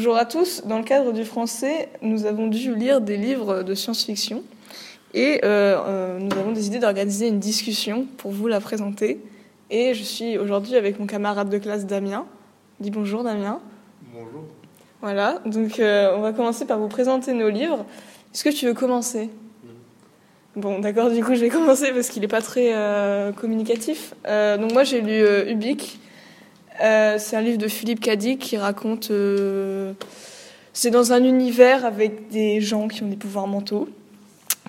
Bonjour à tous. Dans le cadre du français, nous avons dû lire des livres de science-fiction et euh, euh, nous avons décidé d'organiser une discussion pour vous la présenter. Et je suis aujourd'hui avec mon camarade de classe Damien. Dis bonjour Damien. Bonjour. Voilà, donc euh, on va commencer par vous présenter nos livres. Est-ce que tu veux commencer? Bon, d'accord, du coup je vais commencer parce qu'il n'est pas très euh, communicatif. Donc moi j'ai lu Ubik. Euh, c'est un livre de Philippe Cadic qui raconte... euh, c'est dans un univers avec des gens qui ont des pouvoirs mentaux,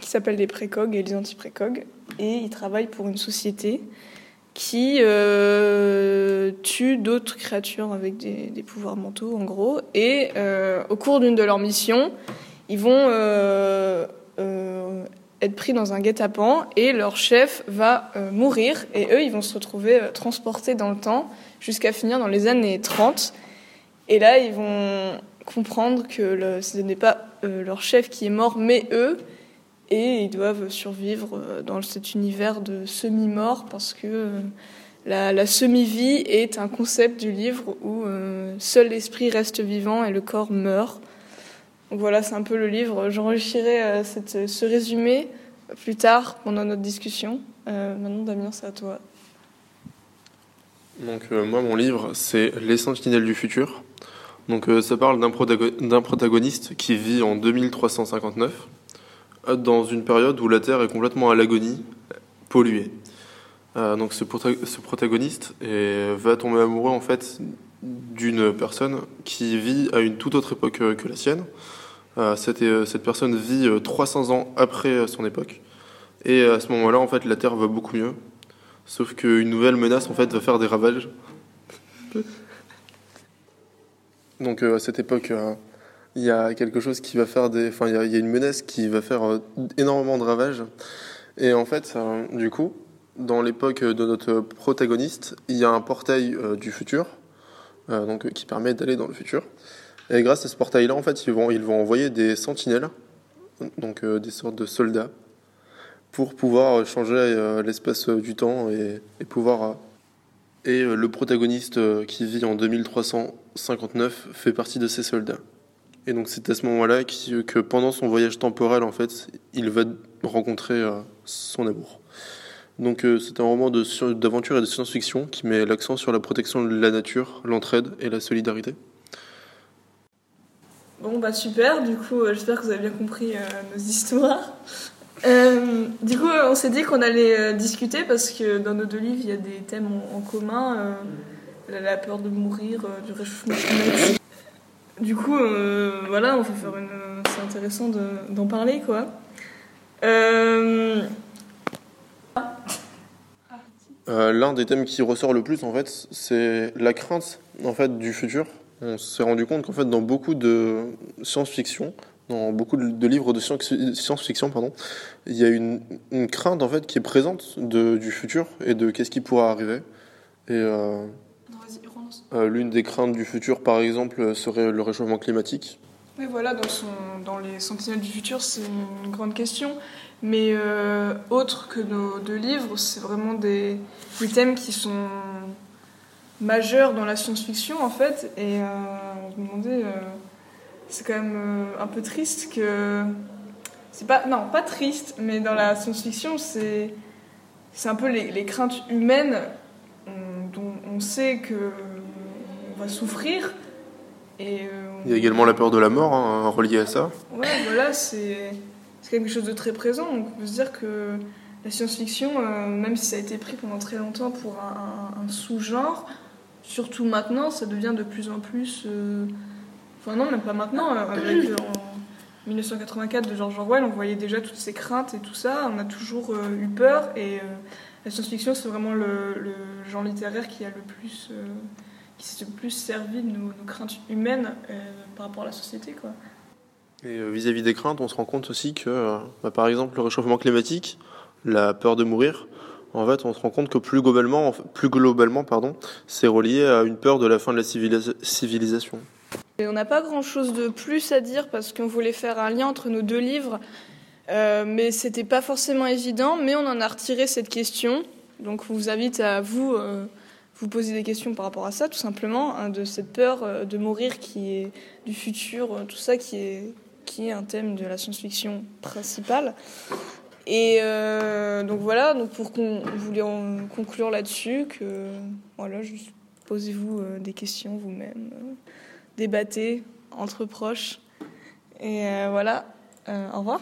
qui s'appellent les précogs et les anti-précogs. Et ils travaillent pour une société qui euh, tue d'autres créatures avec des, pouvoirs mentaux, en gros. Et au cours d'une de leurs missions, ils vont être pris dans un guet-apens et leur chef va euh, mourir. Et eux, ils vont se retrouver euh, transportés dans le temps jusqu'à finir dans les années 30. Et là, ils vont comprendre que ce n'est pas euh, leur chef qui est mort, mais eux. Et ils doivent survivre dans cet univers de semi-mort parce que la, semi-vie est un concept du livre où seul l'esprit reste vivant et le corps meurt. Donc voilà, c'est un peu le livre. J'enrichirai euh, ce résumé plus tard pendant notre discussion. Euh, maintenant, Damien, c'est à toi. Donc euh, moi mon livre c'est Les Sentinelles du futur. Donc ça parle d'un protago- d'un protagoniste qui vit en 2359 euh, dans une période où la Terre est complètement à l'agonie, polluée. Donc ce, prota- ce protagoniste va tomber amoureux en fait d'une personne qui vit à une toute autre époque que la sienne. Euh, cette, euh, cette personne vit euh, 300 ans après euh, son époque. Et à ce moment-là, en fait, la Terre va beaucoup mieux. Sauf qu'une nouvelle menace en fait va faire des ravages. Donc euh, à cette époque, euh, il y a quelque chose qui va faire des, enfin il y a, une menace qui va faire euh, énormément de ravages. Et en fait, euh, du coup, dans l'époque de notre protagoniste, il y a un portail euh, du futur, euh, donc euh, qui permet d'aller dans le futur. Et grâce à ce portail-là, en fait, ils vont, ils vont envoyer des sentinelles, donc euh, des sortes de soldats, pour pouvoir changer euh, l'espace euh, du temps et, pouvoir. et le protagoniste qui vit en 2359 fait partie de ces soldats. Et donc c'est à ce moment-là que pendant son voyage temporel, en fait, il va rencontrer son amour. Donc c'est un roman d'aventure et de science-fiction qui met l'accent sur la protection de la nature, l'entraide et la solidarité. Bon, bah super, du coup, euh, j'espère que vous avez bien compris euh, nos histoires. Euh, du coup, on s'est dit qu'on allait discuter parce que dans nos deux livres, il y a des thèmes en, commun la, peur de mourir, du réchauffement climatique. Du coup, voilà. C'est intéressant de- d'en parler, quoi. L'un des thèmes qui ressort le plus, en fait, c'est la crainte en fait, du futur. On s'est rendu compte qu'en fait, dans beaucoup de science-fiction, dans beaucoup de livres de science- science-fiction, pardon, il y a une, une crainte en fait qui est présente de, du futur et de qu'est-ce qui pourra arriver. Et euh, euh, l'une des craintes du futur, par exemple, serait le réchauffement climatique. Oui, voilà, dans, son, dans les Sentinelles du futur, c'est une grande question. Mais euh, autre que nos deux livres, c'est vraiment des, des thèmes qui sont majeurs dans la science-fiction, en fait. Et euh, je me demandais, euh, c'est quand même euh, un peu triste que. C'est pas. Non, pas triste, mais dans la science-fiction, c'est. C'est un peu les, les craintes humaines on- dont on sait que on va souffrir. Et, euh, Il y a également la peur de la mort hein, reliée à ça. Ouais, voilà, c'est quelque chose de très présent. Donc on peut se dire que la science-fiction, euh, même si ça a été pris pendant très longtemps pour un sous-genre, surtout maintenant, ça devient de plus en plus. euh, Enfin, non, même pas maintenant. euh, euh, en 1984 de George Orwell, on voyait déjà toutes ces craintes et tout ça. On a toujours eu peur. Et la science-fiction, c'est vraiment le, genre littéraire qui a le plus. qui s'est le plus servi de nos, craintes humaines. par rapport à la société. Quoi. Et vis-à-vis des craintes, on se rend compte aussi que, bah, par exemple, le réchauffement climatique, la peur de mourir, en fait, on se rend compte que plus globalement, plus globalement pardon, c'est relié à une peur de la fin de la civilisation. Et on n'a pas grand-chose de plus à dire parce qu'on voulait faire un lien entre nos deux livres, euh, mais c'était pas forcément évident. Mais on en a retiré cette question, donc on vous invite à vous euh, vous poser des questions par rapport à ça, tout simplement, hein, de cette peur euh, de mourir qui est du futur, euh, tout ça qui est qui est un thème de la science-fiction principale. Et euh, donc voilà, donc pour qu'on voulait conclure là-dessus, que voilà, posez-vous euh, des questions vous-même, euh, débattez entre proches. Et voilà, au revoir.